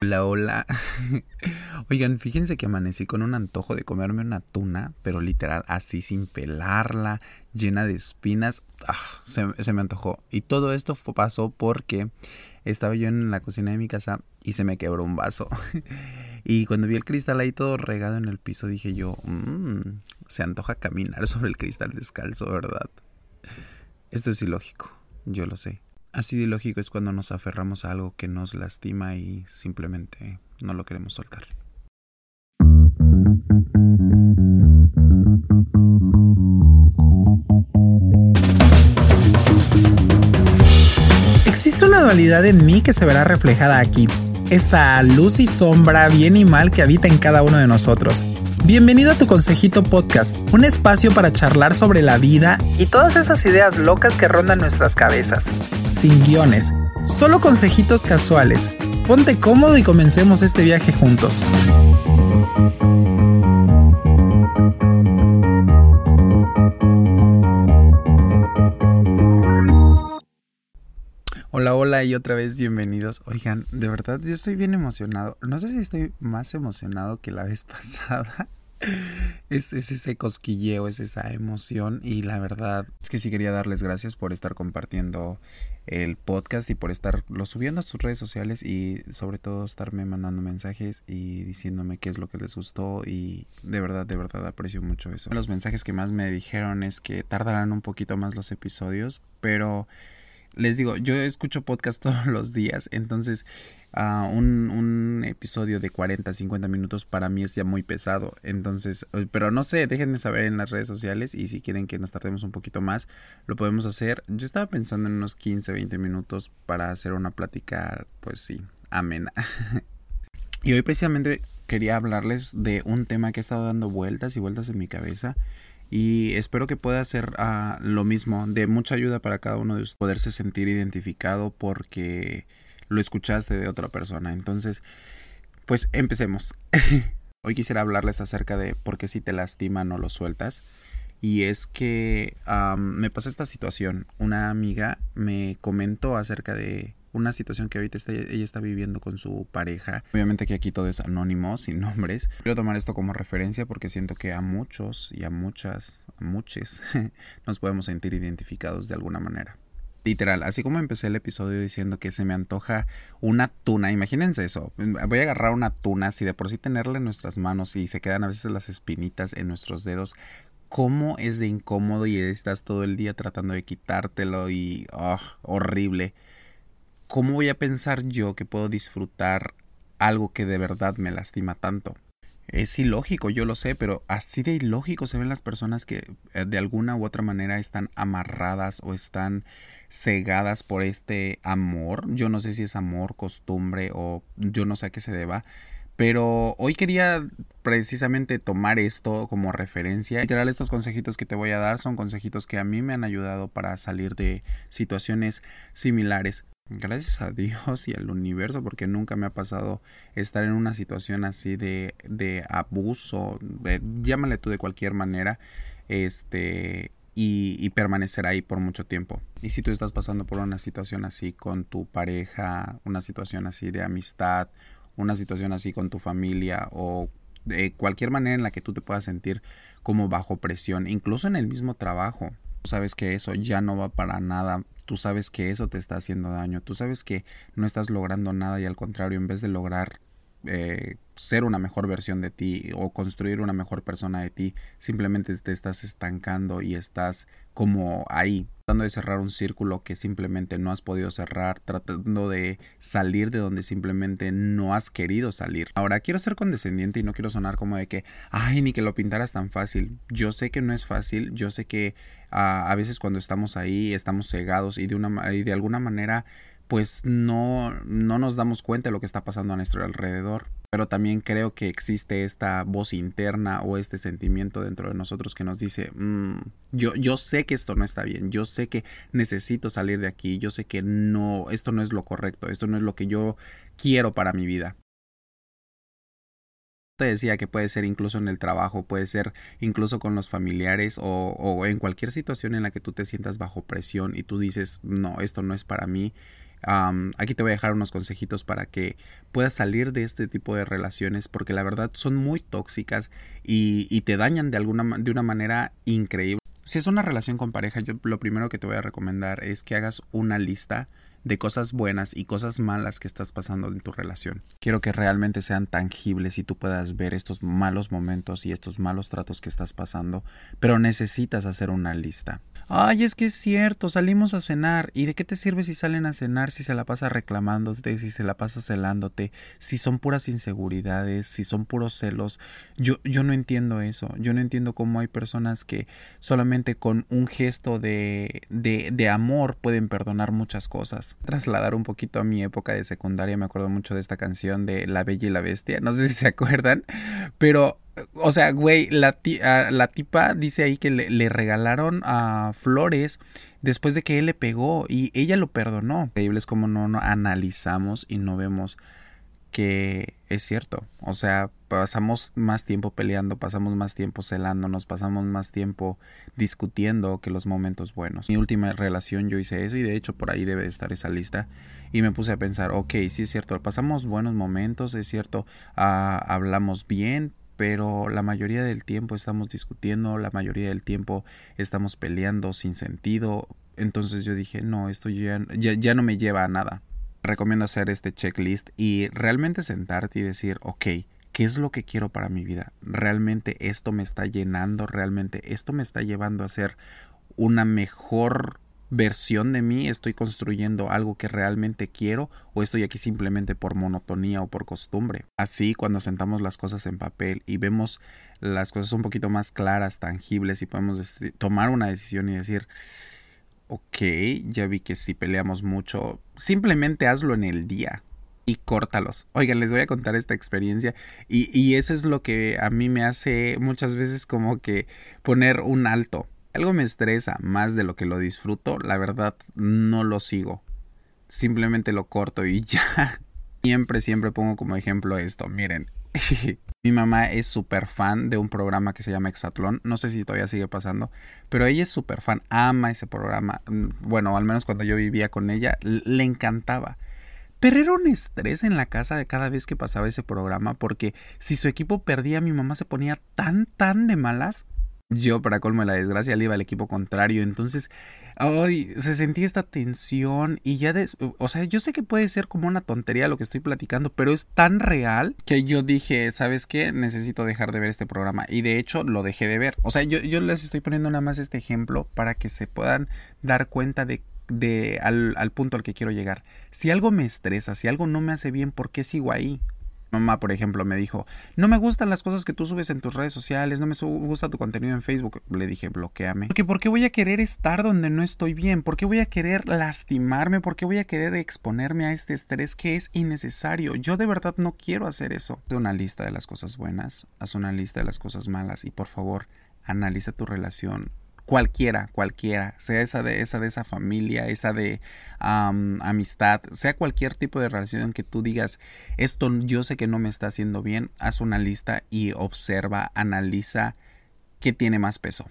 Hola, hola. Oigan, fíjense que amanecí con un antojo de comerme una tuna, pero literal así sin pelarla, llena de espinas. Ah, se, me antojó. Y todo esto pasó porque estaba yo en la cocina de mi casa y se me quebró un vaso. y cuando vi el cristal ahí todo regado en el piso, dije yo, mmm, se antoja caminar sobre el cristal descalzo, ¿verdad? Esto es ilógico, yo lo sé. Así de lógico es cuando nos aferramos a algo que nos lastima y simplemente no lo queremos soltar. Existe una dualidad en mí que se verá reflejada aquí. Esa luz y sombra, bien y mal que habita en cada uno de nosotros. Bienvenido a tu Consejito Podcast, un espacio para charlar sobre la vida y todas esas ideas locas que rondan nuestras cabezas. Sin guiones, solo consejitos casuales. Ponte cómodo y comencemos este viaje juntos. Hola, hola y otra vez bienvenidos. Oigan, de verdad yo estoy bien emocionado. No sé si estoy más emocionado que la vez pasada es, ese cosquilleo, es esa emoción y la verdad es que sí quería darles gracias por estar compartiendo el podcast y por estarlo subiendo a sus redes sociales y sobre todo estarme mandando mensajes y diciéndome qué es lo que les gustó y de verdad, de verdad aprecio mucho eso. Los mensajes que más me dijeron es que tardarán un poquito más los episodios, pero les digo, yo escucho podcast todos los días, entonces uh, un, un, episodio de 40, 50 minutos para mí es ya muy pesado. Entonces, eh, pero no sé, déjenme saber en las redes sociales y si quieren que nos tardemos un poquito más, lo podemos hacer. Yo estaba pensando en unos 15, 20 minutos para hacer una plática, pues sí, amena. y hoy precisamente quería hablarles de un tema que ha estado dando vueltas y vueltas en mi cabeza y espero que pueda ser uh, lo mismo, de mucha ayuda para cada uno de ustedes, poderse sentir identificado porque lo escuchaste de otra persona. Entonces, pues empecemos. Hoy quisiera hablarles acerca de por qué si te lastima no lo sueltas. Y es que me pasó esta situación. Una amiga me comentó acerca de una situación que ahorita está, ella está viviendo con su pareja. Obviamente que aquí todo es anónimo, sin nombres. Quiero tomar esto como referencia porque siento que a muchos y a muchas, a muchos, nos podemos sentir identificados de alguna manera. Literal, así como empecé el episodio diciendo que se me antoja una tuna, imagínense eso, voy a agarrar una tuna, si de por sí tenerla en nuestras manos y se quedan a veces las espinitas en nuestros dedos, cómo es de incómodo y estás todo el día tratando de quitártelo y oh, horrible. ¿Cómo voy a pensar yo que puedo disfrutar algo que de verdad me lastima tanto? Es ilógico, yo lo sé, pero así de ilógico se ven las personas que eh, de alguna u otra manera están amarradas o están cegadas por este amor. Yo no sé si es amor, costumbre o yo no sé a qué se deba. Pero hoy quería precisamente tomar esto como referencia. Literal, estos consejitos que te voy a dar son consejitos que a mí me han ayudado para salir de situaciones similares. Gracias a Dios y al universo, porque nunca me ha pasado estar en una situación así de, de abuso, llámale tú de cualquier manera, este, y, y, permanecer ahí por mucho tiempo. Y si tú estás pasando por una situación así con tu pareja, una situación así de amistad, una situación así con tu familia o de cualquier manera en la que tú te puedas sentir como bajo presión, incluso en el mismo trabajo, tú sabes que eso ya no va para nada tú sabes que eso te está haciendo daño, tú sabes que no estás logrando nada y al contrario, en vez de lograr eh, ser una mejor versión de ti o construir una mejor persona de ti, simplemente te estás estancando y estás como ahí, tratando de cerrar un círculo que simplemente no has podido cerrar, tratando de salir de donde simplemente no has querido salir. Ahora, quiero ser condescendiente y no quiero sonar como de que, ay, ni que lo pintaras tan fácil. Yo sé que no es fácil, yo sé que ah, a veces cuando estamos ahí estamos cegados y de, una, y de alguna manera pues no, no nos damos cuenta de lo que está pasando a nuestro alrededor. Pero también creo que existe esta voz interna o este sentimiento dentro de nosotros que nos dice, mm, yo, yo sé que esto no está bien, yo sé que necesito salir de aquí, yo sé que no, esto no es lo correcto, esto no es lo que yo quiero para mi vida. Te decía que puede ser incluso en el trabajo, puede ser incluso con los familiares o, o en cualquier situación en la que tú te sientas bajo presión y tú dices, no, esto no es para mí aquí te voy a dejar unos consejitos para que puedas salir de este tipo de relaciones porque la verdad son muy tóxicas y, te dañan de, alguna, de una manera increíble. Si es una relación con pareja, yo lo primero que te voy a recomendar es que hagas una lista de cosas buenas y cosas malas que estás pasando en tu relación. Quiero que realmente sean tangibles y tú puedas ver estos malos momentos y estos malos tratos que estás pasando, pero necesitas hacer una lista. Ay, es que es cierto, salimos a cenar. ¿Y de qué te sirve si salen a cenar si se la pasa reclamándote, si se la pasa celándote, si son puras inseguridades, si son puros celos? Yo, yo no entiendo eso. Yo no entiendo cómo hay personas que solamente con un gesto de, de, de amor pueden perdonar muchas cosas. Trasladar un poquito a mi época de secundaria, me acuerdo mucho de esta canción de La Bella y la Bestia. No sé si se acuerdan, pero o sea, güey, la, ah, la tipa dice ahí que le, regalaron a flores después de que él le pegó y ella lo perdonó. Increíble es como no, analizamos y no vemos que es cierto. O sea, pasamos más tiempo peleando, pasamos más tiempo celándonos, pasamos más tiempo discutiendo que los momentos buenos. Mi última relación yo hice eso y de hecho por ahí debe estar esa lista. Y me puse a pensar, ok, sí es cierto, pasamos buenos momentos, es cierto, ah, hablamos bien, pero la mayoría del tiempo estamos discutiendo, la mayoría del tiempo estamos peleando sin sentido. Entonces yo dije, no, esto ya, ya, no me lleva a nada. Recomiendo hacer este checklist y realmente sentarte y decir, ok, ¿qué es lo que quiero para mi vida? ¿Realmente esto me está llenando? ¿Realmente esto me está llevando a ser una mejor versión de mí, estoy construyendo algo que realmente quiero o estoy aquí simplemente por monotonía o por costumbre. Así cuando sentamos las cosas en papel y vemos las cosas un poquito más claras, tangibles y podemos tomar una decisión y decir, ok, ya vi que si peleamos mucho, simplemente hazlo en el día. Y córtalos. Oigan, les voy a contar esta experiencia. Y, y eso es lo que a mí me hace muchas veces como que poner un alto algo me estresa más de lo que lo disfruto, la verdad no lo sigo. Simplemente lo corto y ya. Siempre, siempre pongo como ejemplo esto. Miren, mi mamá es súper fan de un programa que se llama Exatlón. No sé si todavía sigue pasando, pero ella es súper fan, ama ese programa. Mm, bueno, al menos cuando yo vivía con ella, le encantaba. Pero era un estrés en la casa de cada vez que pasaba ese programa porque si su equipo perdía, mi mamá se ponía tan, tan de malas yo, para colmo de la desgracia, le iba al equipo contrario. Entonces, ay, se sentía esta tensión y ya, de, o sea, yo sé que puede ser como una tontería lo que estoy platicando, pero es tan real que yo dije, ¿sabes qué? Necesito dejar de ver este programa. Y de hecho, lo dejé de ver. O sea, yo, yo les estoy poniendo nada más este ejemplo para que se puedan dar cuenta de de al, al punto al que quiero llegar. Si algo me estresa, si algo no me hace bien, ¿por qué sigo ahí? Mamá, por ejemplo, me dijo, no me gustan las cosas que tú subes en tus redes sociales, no me gusta tu contenido en Facebook. Le dije, bloqueame. Porque ¿por qué voy a querer estar donde no estoy bien? ¿Por qué voy a querer lastimarme? ¿Por qué voy a querer exponerme a este estrés que es innecesario? Yo de verdad no quiero hacer eso. Haz una lista de las cosas buenas, haz una lista de las cosas malas y por favor, analiza tu relación cualquiera, cualquiera, sea esa de esa de esa familia, esa de amistad, sea cualquier tipo de relación que tú digas, esto yo sé que no me está haciendo bien, haz una lista y observa, analiza qué tiene más peso.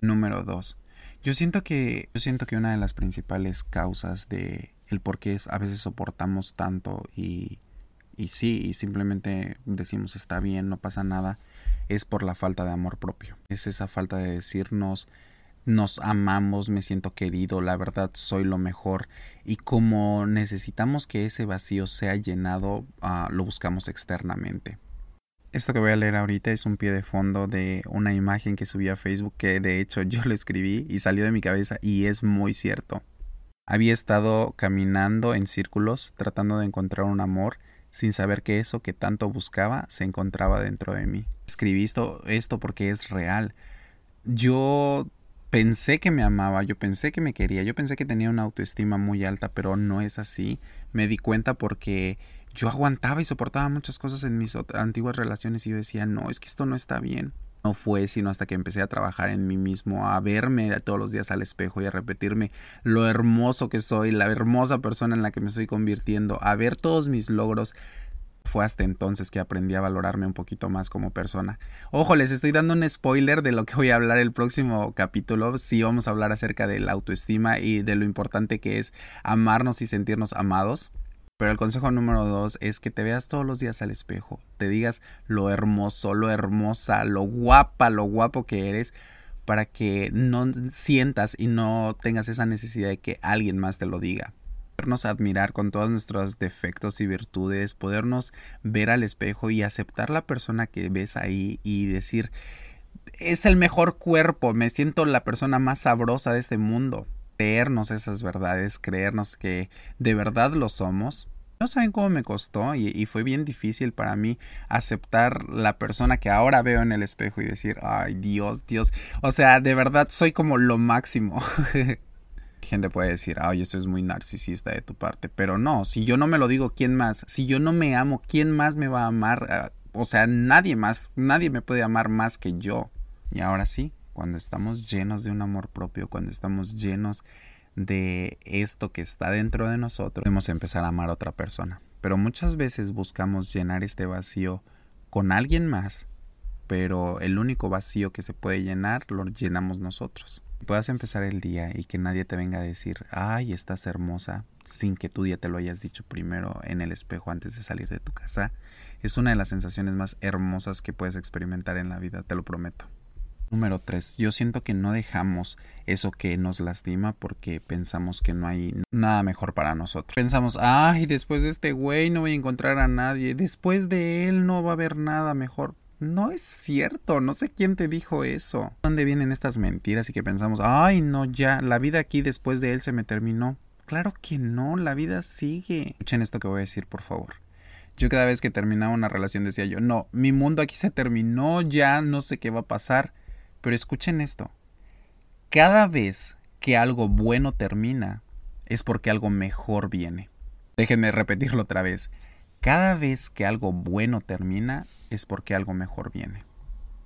Número dos, yo siento que yo siento que una de las principales causas de el por qué a veces soportamos tanto y y sí, y simplemente decimos está bien, no pasa nada, es por la falta de amor propio. Es esa falta de decirnos nos amamos, me siento querido, la verdad soy lo mejor y como necesitamos que ese vacío sea llenado, ah, lo buscamos externamente. Esto que voy a leer ahorita es un pie de fondo de una imagen que subí a Facebook que de hecho yo lo escribí y salió de mi cabeza y es muy cierto. Había estado caminando en círculos tratando de encontrar un amor sin saber que eso que tanto buscaba se encontraba dentro de mí. Escribí esto, esto porque es real. Yo pensé que me amaba, yo pensé que me quería, yo pensé que tenía una autoestima muy alta, pero no es así. Me di cuenta porque yo aguantaba y soportaba muchas cosas en mis antiguas relaciones y yo decía, no, es que esto no está bien. No fue sino hasta que empecé a trabajar en mí mismo, a verme todos los días al espejo y a repetirme lo hermoso que soy, la hermosa persona en la que me estoy convirtiendo, a ver todos mis logros Fue hasta entonces que aprendí a valorarme un poquito más como persona. Ojo, les estoy dando un spoiler de lo que voy a hablar el próximo capítulo. Sí, vamos a hablar acerca de la autoestima y de lo importante que es amarnos y sentirnos amados. Pero el consejo número dos es que te veas todos los días al espejo, te digas lo hermoso, lo hermosa, lo guapa, lo guapo que eres, para que no sientas y no tengas esa necesidad de que alguien más te lo diga. Podernos admirar con todos nuestros defectos y virtudes, podernos ver al espejo y aceptar la persona que ves ahí y decir, es el mejor cuerpo, me siento la persona más sabrosa de este mundo creernos esas verdades, creernos que de verdad lo somos. No saben cómo me costó y, fue bien difícil para mí aceptar la persona que ahora veo en el espejo y decir, ay Dios, Dios, o sea, de verdad soy como lo máximo. Gente puede decir, ay, eso es muy narcisista de tu parte, pero no, si yo no me lo digo, ¿quién más? Si yo no me amo, ¿quién más me va a amar? Ah, o sea, nadie más, nadie me puede amar más que yo. Y ahora sí, cuando estamos llenos de un amor propio, cuando estamos llenos de esto que está dentro de nosotros, podemos empezar a amar a otra persona. Pero muchas veces buscamos llenar este vacío con alguien más, pero el único vacío que se puede llenar lo llenamos nosotros. Puedas empezar el día y que nadie te venga a decir, ay, estás hermosa, sin que tú ya te lo hayas dicho primero en el espejo antes de salir de tu casa, es una de las sensaciones más hermosas que puedes experimentar en la vida, te lo prometo. Número 3. Yo siento que no dejamos eso que nos lastima porque pensamos que no hay nada mejor para nosotros. Pensamos, ay, después de este güey no voy a encontrar a nadie, después de él no va a haber nada mejor. No es cierto, no sé quién te dijo eso. ¿Dónde vienen estas mentiras y que pensamos, ay, no, ya, la vida aquí después de él se me terminó? Claro que no, la vida sigue. Escuchen esto que voy a decir, por favor. Yo cada vez que terminaba una relación decía yo, no, mi mundo aquí se terminó, ya no sé qué va a pasar. Pero escuchen esto. Cada vez que algo bueno termina, es porque algo mejor viene. Déjenme repetirlo otra vez. Cada vez que algo bueno termina, es porque algo mejor viene.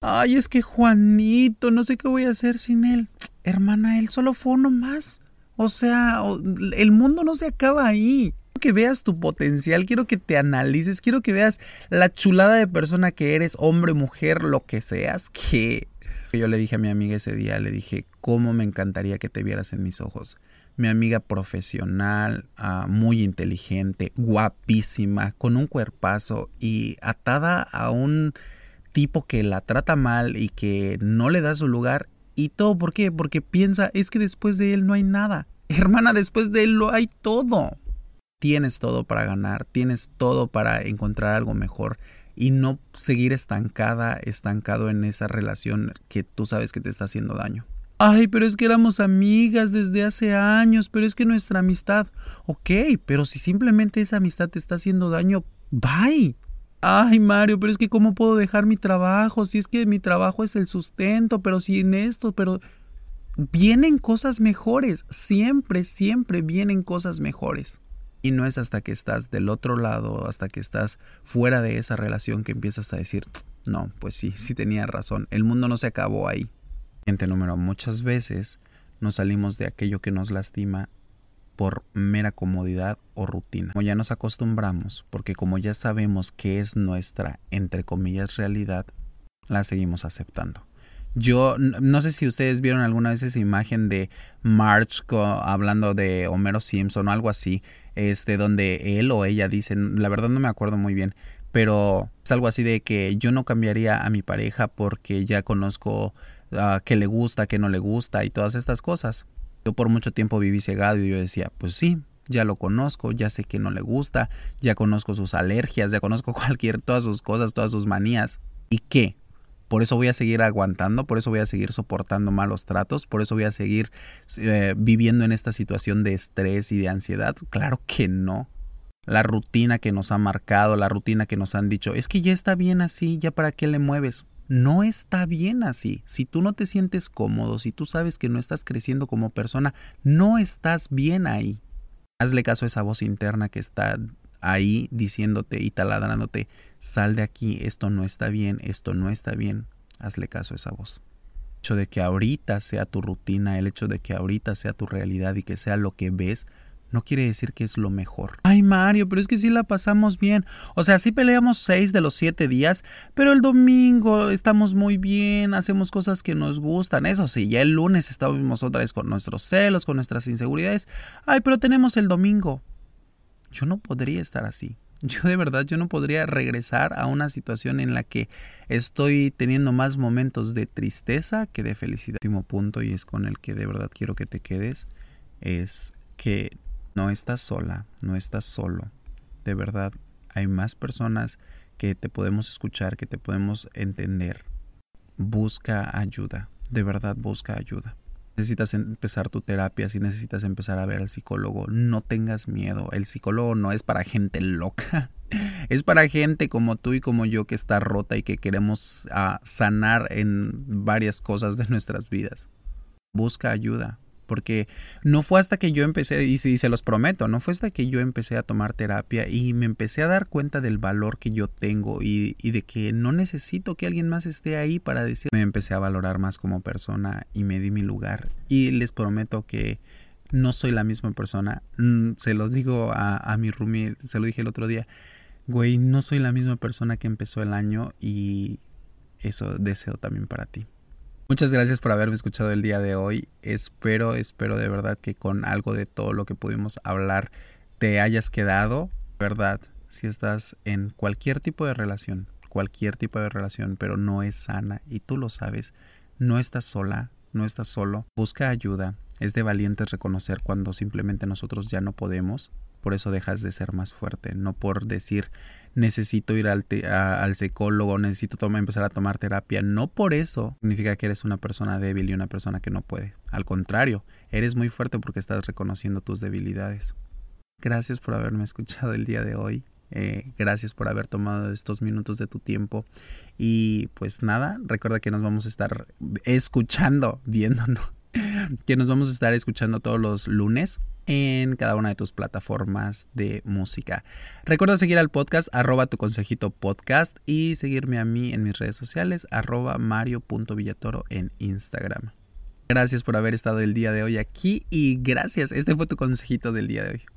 Ay, es que Juanito, no sé qué voy a hacer sin él. Hermana, él solo fue uno más. O sea, el mundo no se acaba ahí. Quiero que veas tu potencial, quiero que te analices, quiero que veas la chulada de persona que eres, hombre, mujer, lo que seas, que yo le dije a mi amiga ese día, le dije, ¿cómo me encantaría que te vieras en mis ojos? Mi amiga profesional, ah, muy inteligente, guapísima, con un cuerpazo y atada a un tipo que la trata mal y que no le da su lugar. ¿Y todo por qué? Porque piensa, es que después de él no hay nada. Hermana, después de él lo hay todo. Tienes todo para ganar, tienes todo para encontrar algo mejor y no seguir estancada, estancado en esa relación que tú sabes que te está haciendo daño. Ay, pero es que éramos amigas desde hace años, pero es que nuestra amistad, ok, pero si simplemente esa amistad te está haciendo daño, bye. Ay, Mario, pero es que ¿cómo puedo dejar mi trabajo? Si es que mi trabajo es el sustento, pero si en esto, pero... Vienen cosas mejores, siempre, siempre vienen cosas mejores. Y no es hasta que estás del otro lado, hasta que estás fuera de esa relación que empiezas a decir, no, pues sí, sí tenía razón, el mundo no se acabó ahí. Número, muchas veces nos salimos de aquello que nos lastima por mera comodidad o rutina. Como ya nos acostumbramos, porque como ya sabemos que es nuestra, entre comillas, realidad, la seguimos aceptando. Yo no sé si ustedes vieron alguna vez esa imagen de March hablando de Homero Simpson o algo así, este, donde él o ella dicen, la verdad no me acuerdo muy bien, pero es algo así de que yo no cambiaría a mi pareja porque ya conozco uh, qué le gusta, qué no le gusta y todas estas cosas. Yo por mucho tiempo viví cegado y yo decía, pues sí, ya lo conozco, ya sé que no le gusta, ya conozco sus alergias, ya conozco cualquier, todas sus cosas, todas sus manías. ¿Y qué? Por eso voy a seguir aguantando, por eso voy a seguir soportando malos tratos, por eso voy a seguir eh, viviendo en esta situación de estrés y de ansiedad. Claro que no. La rutina que nos ha marcado, la rutina que nos han dicho, es que ya está bien así, ya para qué le mueves. No está bien así. Si tú no te sientes cómodo, si tú sabes que no estás creciendo como persona, no estás bien ahí. Hazle caso a esa voz interna que está ahí diciéndote y taladrándote, sal de aquí, esto no está bien, esto no está bien, hazle caso a esa voz. El hecho de que ahorita sea tu rutina, el hecho de que ahorita sea tu realidad y que sea lo que ves, no quiere decir que es lo mejor. Ay, Mario, pero es que sí la pasamos bien. O sea, sí peleamos seis de los siete días, pero el domingo estamos muy bien, hacemos cosas que nos gustan. Eso sí, ya el lunes estábamos otra vez con nuestros celos, con nuestras inseguridades. Ay, pero tenemos el domingo. Yo no podría estar así. Yo de verdad, yo no podría regresar a una situación en la que estoy teniendo más momentos de tristeza que de felicidad. El último punto, y es con el que de verdad quiero que te quedes, es que no estás sola, no estás solo. De verdad, hay más personas que te podemos escuchar, que te podemos entender. Busca ayuda, de verdad busca ayuda. Necesitas empezar tu terapia, si necesitas empezar a ver al psicólogo, no tengas miedo. El psicólogo no es para gente loca, es para gente como tú y como yo que está rota y que queremos ah, sanar en varias cosas de nuestras vidas. Busca ayuda, porque no fue hasta que yo empecé, y, se los prometo, no fue hasta que yo empecé a tomar terapia y me empecé a dar cuenta del valor que yo tengo y, de que no necesito que alguien más esté ahí para decir, me empecé a valorar más como persona y me di mi lugar. Y les prometo que no soy la misma persona. Mm, se lo digo a, a mi roomie, se lo dije el otro día, güey, no soy la misma persona que empezó el año y eso deseo también para ti. Muchas gracias por haberme escuchado el día de hoy. Espero, espero de verdad que con algo de todo lo que pudimos hablar te hayas quedado, ¿verdad? Si estás en cualquier tipo de relación, cualquier tipo de relación, pero no es sana y tú lo sabes, no estás sola, no estás solo, busca ayuda. Es de valientes reconocer cuando simplemente nosotros ya no podemos, por eso dejas de ser más fuerte, no por decir necesito ir al, psicólogo, necesito empezar a tomar terapia, no por eso significa que eres una persona débil y una persona que no puede, al contrario, eres muy fuerte porque estás reconociendo tus debilidades. Gracias por haberme escuchado el día de hoy. Eh, gracias por haber tomado estos minutos de tu tiempo. Y pues nada, recuerda que nos vamos a estar escuchando, viéndonos, que nos vamos a estar escuchando todos los lunes en cada una de tus plataformas de música. Recuerda seguir al podcast arroba tu consejito podcast y seguirme a mí en mis redes sociales arroba mario.villatoro en Instagram. Gracias por haber estado el día de hoy aquí y gracias. Este fue tu consejito del día de hoy.